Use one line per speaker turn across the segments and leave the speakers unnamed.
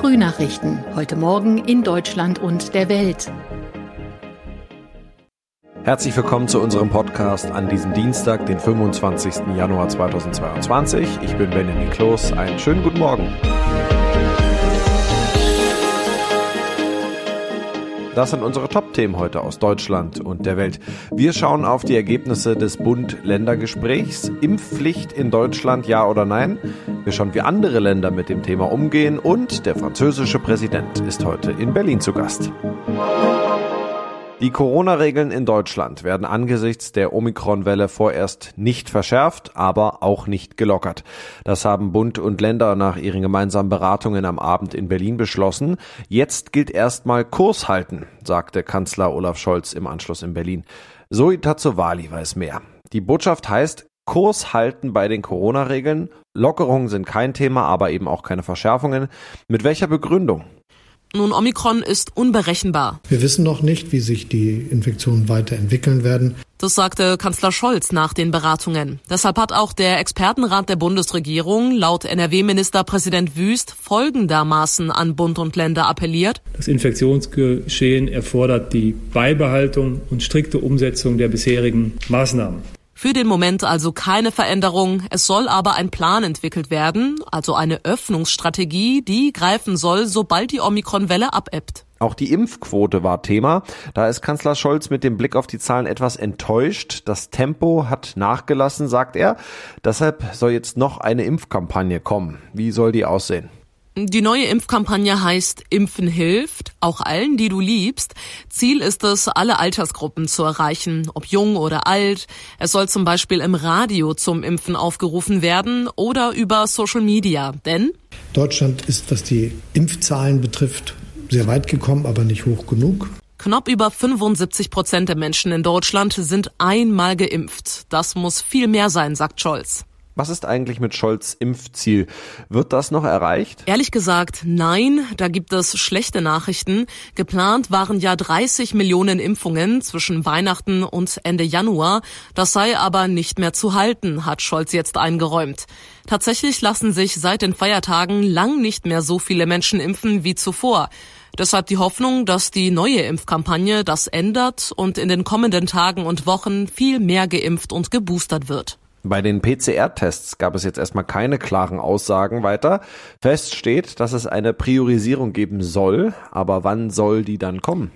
Frühnachrichten. Heute Morgen in Deutschland und der Welt.
Herzlich willkommen zu unserem Podcast an diesem Dienstag, den 25. Januar 2022. Ich bin Benjamin Kloß. Einen schönen guten Morgen. Das sind unsere Top-Themen heute aus Deutschland und der Welt. Wir schauen auf die Ergebnisse des Bund-Länder-Gesprächs. Impfpflicht in Deutschland, ja oder nein? Wir schauen, wie andere Länder mit dem Thema umgehen und der französische Präsident ist heute in Berlin zu Gast. Die Corona-Regeln in Deutschland werden angesichts der Omikron-Welle vorerst nicht verschärft, aber auch nicht gelockert. Das haben Bund und Länder nach ihren gemeinsamen Beratungen am Abend in Berlin beschlossen. Jetzt gilt erstmal Kurs halten, sagte Kanzler Olaf Scholz im Anschluss in Berlin. Zoe Tazzovali weiß mehr. Die Botschaft heißt, Kurs halten bei den Corona-Regeln. Lockerungen sind kein Thema, aber eben auch keine Verschärfungen. Mit welcher Begründung?
Nun, Omikron ist unberechenbar.
Wir wissen noch nicht, wie sich die Infektionen weiterentwickeln werden.
Das sagte Kanzler Scholz nach den Beratungen. Deshalb hat auch der Expertenrat der Bundesregierung laut NRW-Ministerpräsident Wüst folgendermaßen an Bund und Länder appelliert.
Das Infektionsgeschehen erfordert die Beibehaltung und strikte Umsetzung der bisherigen Maßnahmen.
Für den Moment also keine Veränderung. Es soll aber ein Plan entwickelt werden, also eine Öffnungsstrategie, die greifen soll, sobald die Omikron-Welle abebbt.
Auch die Impfquote war Thema. Da ist Kanzler Scholz mit dem Blick auf die Zahlen etwas enttäuscht. Das Tempo hat nachgelassen, sagt er. Deshalb soll jetzt noch eine Impfkampagne kommen. Wie soll die aussehen?
Die neue Impfkampagne heißt Impfen hilft, auch allen, die du liebst. Ziel ist es, alle Altersgruppen zu erreichen, ob jung oder alt. Es soll zum Beispiel im Radio zum Impfen aufgerufen werden oder über Social Media. Denn
Deutschland ist, was die Impfzahlen betrifft, sehr weit gekommen, aber nicht hoch genug.
Knapp über 75 Prozent der Menschen in Deutschland sind einmal geimpft. Das muss viel mehr sein, sagt Scholz.
Was ist eigentlich mit Scholz Impfziel? Wird das noch erreicht?
Ehrlich gesagt, nein, da gibt es schlechte Nachrichten. Geplant waren ja 30 Millionen Impfungen zwischen Weihnachten und Ende Januar. Das sei aber nicht mehr zu halten, hat Scholz jetzt eingeräumt. Tatsächlich lassen sich seit den Feiertagen lang nicht mehr so viele Menschen impfen wie zuvor. Deshalb die Hoffnung, dass die neue Impfkampagne das ändert und in den kommenden Tagen und Wochen viel mehr geimpft und geboostert wird.
Bei den PCR-Tests gab es jetzt erstmal keine klaren Aussagen weiter. Fest steht, dass es eine Priorisierung geben soll, aber wann soll die dann kommen?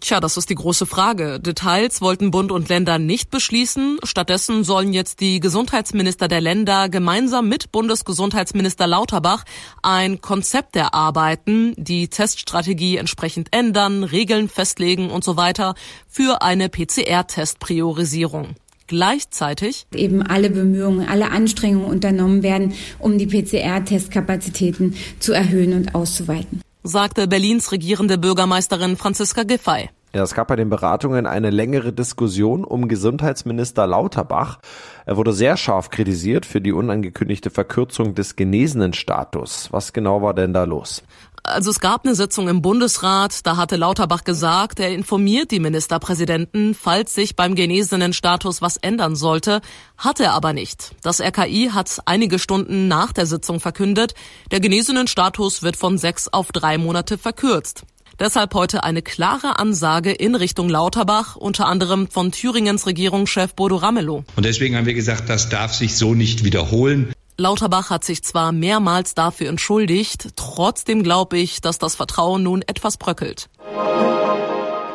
Tja, das ist die große Frage. Details wollten Bund und Länder nicht beschließen. Stattdessen sollen jetzt die Gesundheitsminister der Länder gemeinsam mit Bundesgesundheitsminister Lauterbach ein Konzept erarbeiten, die Teststrategie entsprechend ändern, Regeln festlegen und so weiter für eine PCR-Testpriorisierung gleichzeitig
eben alle Bemühungen, alle Anstrengungen unternommen werden, um die PCR-Testkapazitäten zu erhöhen und auszuweiten.
Sagte Berlins regierende Bürgermeisterin Franziska Giffey.
Ja, es gab bei den Beratungen eine längere Diskussion um Gesundheitsminister Lauterbach. Er wurde sehr scharf kritisiert für die unangekündigte Verkürzung des genesenen Status. Was genau war denn da los?
Also es gab eine Sitzung im Bundesrat, da hatte Lauterbach gesagt, er informiert die Ministerpräsidenten, falls sich beim genesenen Status was ändern sollte, hat er aber nicht. Das RKI hat einige Stunden nach der Sitzung verkündet, der genesenen Status wird von sechs auf drei Monate verkürzt. Deshalb heute eine klare Ansage in Richtung Lauterbach, unter anderem von Thüringens Regierungschef Bodo Ramelow.
Und deswegen haben wir gesagt, das darf sich so nicht wiederholen.
Lauterbach hat sich zwar mehrmals dafür entschuldigt, trotzdem glaube ich, dass das Vertrauen nun etwas bröckelt.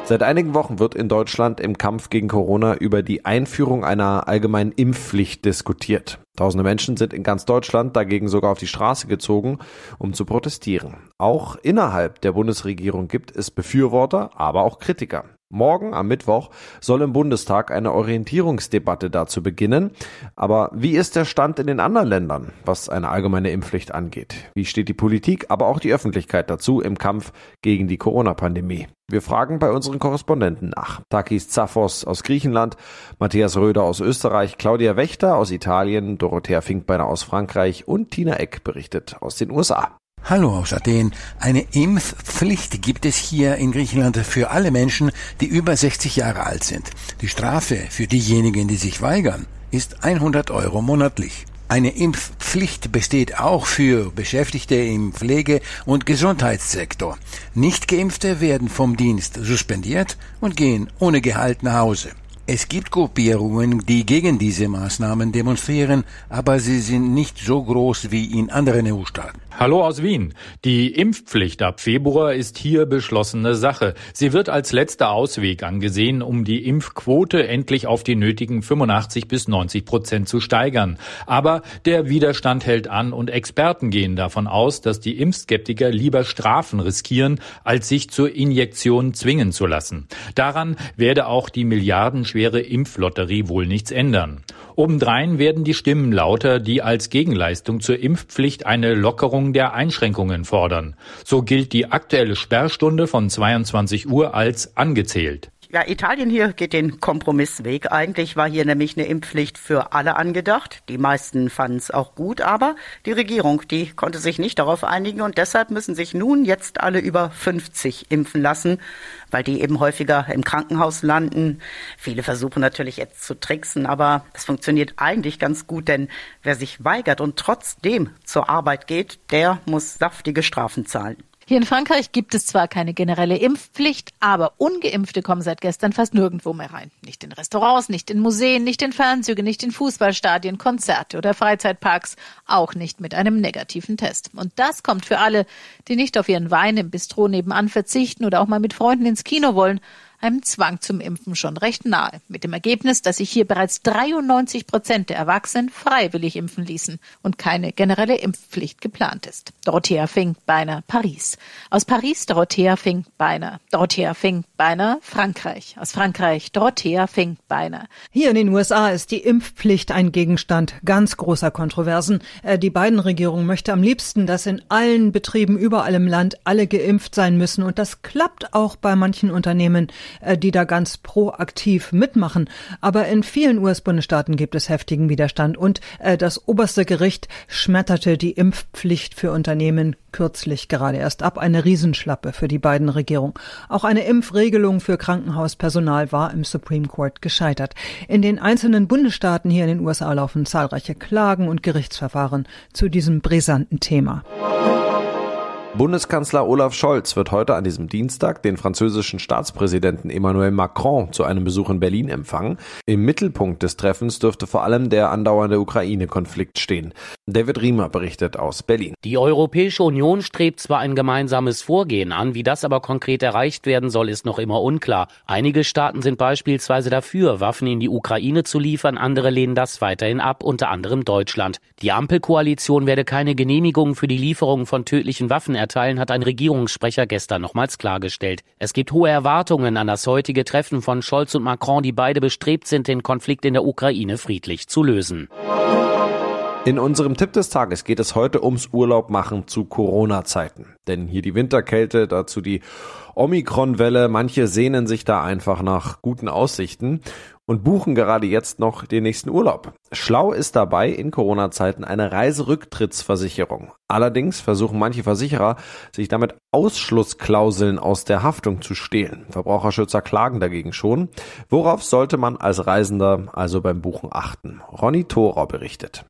Seit einigen Wochen wird in Deutschland im Kampf gegen Corona über die Einführung einer allgemeinen Impfpflicht diskutiert. Tausende Menschen sind in ganz Deutschland dagegen sogar auf die Straße gezogen, um zu protestieren. Auch innerhalb der Bundesregierung gibt es Befürworter, aber auch Kritiker. Morgen am Mittwoch soll im Bundestag eine Orientierungsdebatte dazu beginnen. Aber wie ist der Stand in den anderen Ländern, was eine allgemeine Impfpflicht angeht? Wie steht die Politik, aber auch die Öffentlichkeit dazu im Kampf gegen die Corona-Pandemie? Wir fragen bei unseren Korrespondenten nach. Takis Zaphos aus Griechenland, Matthias Röder aus Österreich, Claudia Wächter aus Italien, Dorothea Finkbeiner aus Frankreich und Tina Eck berichtet aus den USA.
Hallo aus Athen. Eine Impfpflicht gibt es hier in Griechenland für alle Menschen, die über 60 Jahre alt sind. Die Strafe für diejenigen, die sich weigern, ist 100 Euro monatlich. Eine Impfpflicht besteht auch für Beschäftigte im Pflege- und Gesundheitssektor. Nichtgeimpfte werden vom Dienst suspendiert und gehen ohne Gehalt nach Hause. Es gibt Gruppierungen, die gegen diese Maßnahmen demonstrieren, aber sie sind nicht so groß wie in anderen EU-Staaten.
Hallo aus Wien. Die Impfpflicht ab Februar ist hier beschlossene Sache. Sie wird als letzter Ausweg angesehen, um die Impfquote endlich auf die nötigen 85 bis 90 Prozent zu steigern. Aber der Widerstand hält an und Experten gehen davon aus, dass die Impfskeptiker lieber Strafen riskieren, als sich zur Injektion zwingen zu lassen. Daran werde auch die milliardenschwere Impflotterie wohl nichts ändern. Obendrein werden die Stimmen lauter, die als Gegenleistung zur Impfpflicht eine Lockerung der Einschränkungen fordern. So gilt die aktuelle Sperrstunde von 22 Uhr als angezählt.
Ja, Italien hier geht den Kompromissweg. Eigentlich war hier nämlich eine Impfpflicht für alle angedacht. Die meisten fanden es auch gut, aber die Regierung, die konnte sich nicht darauf einigen und deshalb müssen sich nun jetzt alle über 50 impfen lassen, weil die eben häufiger im Krankenhaus landen. Viele versuchen natürlich jetzt zu tricksen, aber es funktioniert eigentlich ganz gut, denn wer sich weigert und trotzdem zur Arbeit geht, der muss saftige Strafen zahlen.
Hier in Frankreich gibt es zwar keine generelle Impfpflicht, aber ungeimpfte kommen seit gestern fast nirgendwo mehr rein. Nicht in Restaurants, nicht in Museen, nicht in Fernzüge, nicht in Fußballstadien, Konzerte oder Freizeitparks, auch nicht mit einem negativen Test. Und das kommt für alle, die nicht auf ihren Wein im Bistro nebenan verzichten oder auch mal mit Freunden ins Kino wollen, einem Zwang zum Impfen schon recht nahe. Mit dem Ergebnis, dass sich hier bereits 93 Prozent der Erwachsenen freiwillig impfen ließen und keine generelle Impfpflicht geplant ist. Dorothea Fink-Beiner, Paris. Aus Paris Dorothea Fink-Beiner. Dorothea Fink-Beiner, Frankreich. Aus Frankreich Dorothea Fink-Beiner.
Hier in den USA ist die Impfpflicht ein Gegenstand ganz großer Kontroversen. Äh, die beiden Regierung möchte am liebsten, dass in allen Betrieben überall im Land alle geimpft sein müssen. Und das klappt auch bei manchen Unternehmen. Äh, die da ganz proaktiv mitmachen. Aber in vielen US-Bundesstaaten gibt es heftigen Widerstand und äh, das oberste Gericht schmetterte die Impfpflicht für Unternehmen kürzlich gerade erst ab. Eine Riesenschlappe für die beiden Regierungen. Auch eine Impfregelung für Krankenhauspersonal war im Supreme Court gescheitert. In den einzelnen Bundesstaaten hier in den USA laufen zahlreiche Klagen und Gerichtsverfahren zu diesem brisanten Thema.
Bundeskanzler Olaf Scholz wird heute an diesem Dienstag den französischen Staatspräsidenten Emmanuel Macron zu einem Besuch in Berlin empfangen. Im Mittelpunkt des Treffens dürfte vor allem der andauernde Ukraine-Konflikt stehen. David Riemer berichtet aus Berlin.
Die Europäische Union strebt zwar ein gemeinsames Vorgehen an, wie das aber konkret erreicht werden soll, ist noch immer unklar. Einige Staaten sind beispielsweise dafür, Waffen in die Ukraine zu liefern, andere lehnen das weiterhin ab, unter anderem Deutschland. Die Ampelkoalition werde keine Genehmigung für die Lieferung von tödlichen Waffen erteilen, hat ein Regierungssprecher gestern nochmals klargestellt. Es gibt hohe Erwartungen an das heutige Treffen von Scholz und Macron, die beide bestrebt sind, den Konflikt in der Ukraine friedlich zu lösen.
In unserem Tipp des Tages geht es heute ums Urlaubmachen zu Corona-Zeiten. Denn hier die Winterkälte, dazu die Omikron-Welle. Manche sehnen sich da einfach nach guten Aussichten und buchen gerade jetzt noch den nächsten Urlaub. Schlau ist dabei in Corona-Zeiten eine Reiserücktrittsversicherung. Allerdings versuchen manche Versicherer, sich damit Ausschlussklauseln aus der Haftung zu stehlen. Verbraucherschützer klagen dagegen schon. Worauf sollte man als Reisender also beim Buchen achten? Ronny Thorer berichtet.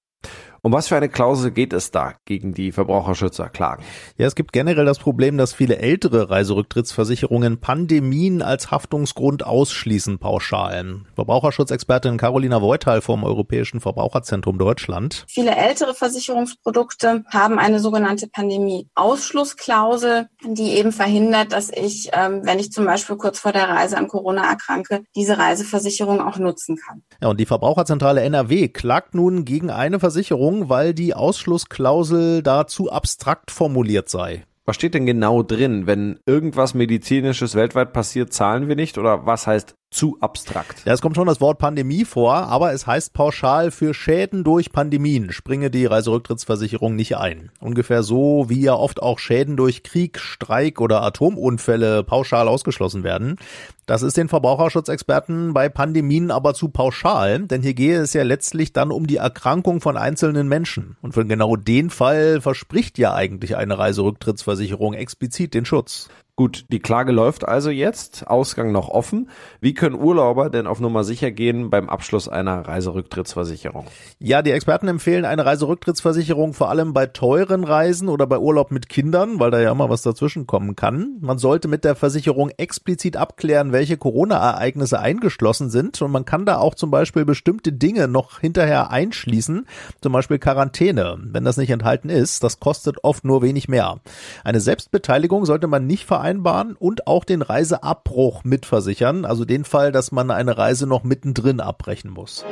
Um was für eine Klausel geht es da gegen die Verbraucherschützer klagen?
Ja, es gibt generell das Problem, dass viele ältere Reiserücktrittsversicherungen Pandemien als Haftungsgrund ausschließen pauschal. Verbraucherschutzexpertin Carolina Voital vom Europäischen Verbraucherzentrum Deutschland.
Viele ältere Versicherungsprodukte haben eine sogenannte Pandemie-Ausschlussklausel, die eben verhindert, dass ich, ähm, wenn ich zum Beispiel kurz vor der Reise an Corona erkranke, diese Reiseversicherung auch nutzen kann.
Ja, und die Verbraucherzentrale NRW klagt nun gegen eine Versicherung, Änderung, weil die Ausschlussklausel da zu abstrakt formuliert sei.
Was steht denn genau drin? Wenn irgendwas medizinisches weltweit passiert, zahlen wir nicht? Oder was heißt zu abstrakt.
Ja, es kommt schon das Wort Pandemie vor, aber es heißt pauschal für Schäden durch Pandemien springe die Reiserücktrittsversicherung nicht ein. Ungefähr so, wie ja oft auch Schäden durch Krieg, Streik oder Atomunfälle pauschal ausgeschlossen werden. Das ist den Verbraucherschutzexperten bei Pandemien aber zu pauschal, denn hier gehe es ja letztlich dann um die Erkrankung von einzelnen Menschen. Und für genau den Fall verspricht ja eigentlich eine Reiserücktrittsversicherung explizit den Schutz.
Gut, die Klage läuft also jetzt, Ausgang noch offen. Wie können Urlauber denn auf Nummer sicher gehen beim Abschluss einer Reiserücktrittsversicherung?
Ja, die Experten empfehlen eine Reiserücktrittsversicherung vor allem bei teuren Reisen oder bei Urlaub mit Kindern, weil da ja immer was dazwischen kommen kann. Man sollte mit der Versicherung explizit abklären, welche Corona-Ereignisse eingeschlossen sind und man kann da auch zum Beispiel bestimmte Dinge noch hinterher einschließen, zum Beispiel Quarantäne. Wenn das nicht enthalten ist, das kostet oft nur wenig mehr. Eine Selbstbeteiligung sollte man nicht vereinbaren und auch den Reiseabbruch mitversichern, also den Fall, dass man eine Reise noch mittendrin abbrechen muss.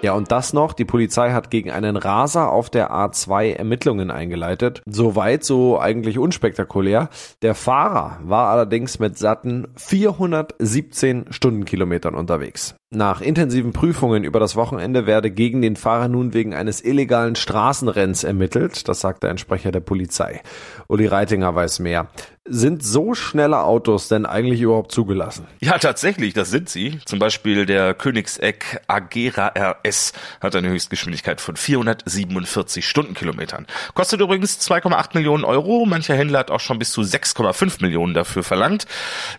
Ja, und das noch, die Polizei hat gegen einen Raser auf der A2 Ermittlungen eingeleitet. Soweit so eigentlich unspektakulär. Der Fahrer war allerdings mit satten 417 Stundenkilometern unterwegs. Nach intensiven Prüfungen über das Wochenende werde gegen den Fahrer nun wegen eines illegalen Straßenrenns ermittelt, das sagte ein Sprecher der Polizei. Uli Reitinger weiß mehr. Sind so schnelle Autos denn eigentlich überhaupt zugelassen?
Ja, tatsächlich, das sind sie. Zum Beispiel der Königseck Agera RS hat eine Höchstgeschwindigkeit von 447 Stundenkilometern. Kostet übrigens 2,8 Millionen Euro. Mancher Händler hat auch schon bis zu 6,5 Millionen dafür verlangt.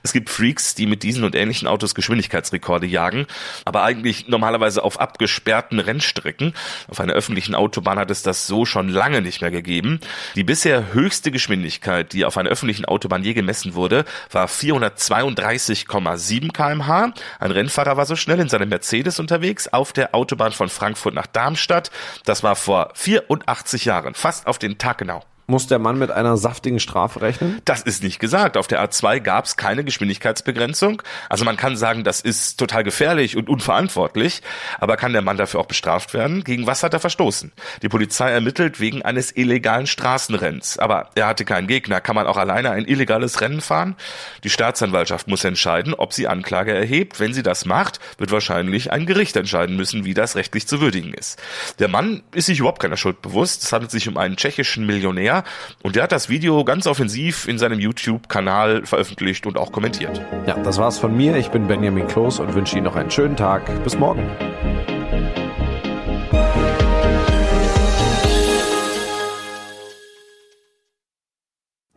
Es gibt Freaks, die mit diesen und ähnlichen Autos Geschwindigkeitsrekorde jagen aber eigentlich normalerweise auf abgesperrten Rennstrecken. Auf einer öffentlichen Autobahn hat es das so schon lange nicht mehr gegeben. Die bisher höchste Geschwindigkeit, die auf einer öffentlichen Autobahn je gemessen wurde, war 432,7 kmh. Ein Rennfahrer war so schnell in seinem Mercedes unterwegs auf der Autobahn von Frankfurt nach Darmstadt. Das war vor 84 Jahren, fast auf den Tag genau.
Muss der Mann mit einer saftigen Strafe rechnen?
Das ist nicht gesagt. Auf der A2 gab es keine Geschwindigkeitsbegrenzung. Also man kann sagen, das ist total gefährlich und unverantwortlich. Aber kann der Mann dafür auch bestraft werden? Gegen was hat er verstoßen? Die Polizei ermittelt wegen eines illegalen Straßenrenns. Aber er hatte keinen Gegner. Kann man auch alleine ein illegales Rennen fahren? Die Staatsanwaltschaft muss entscheiden, ob sie Anklage erhebt. Wenn sie das macht, wird wahrscheinlich ein Gericht entscheiden müssen, wie das rechtlich zu würdigen ist. Der Mann ist sich überhaupt keiner Schuld bewusst. Es handelt sich um einen tschechischen Millionär mehr. Und der hat das Video ganz offensiv in seinem YouTube-Kanal veröffentlicht und auch kommentiert.
Ja, das war's von mir. Ich bin Benjamin Kloß und wünsche Ihnen noch einen schönen Tag. Bis morgen.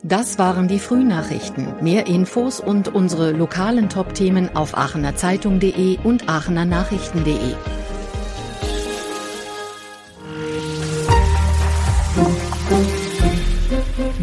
Das waren die Frühnachrichten. Mehr Infos und unsere lokalen Top-Themen auf aachenerzeitung.de und aachenernachrichten.de.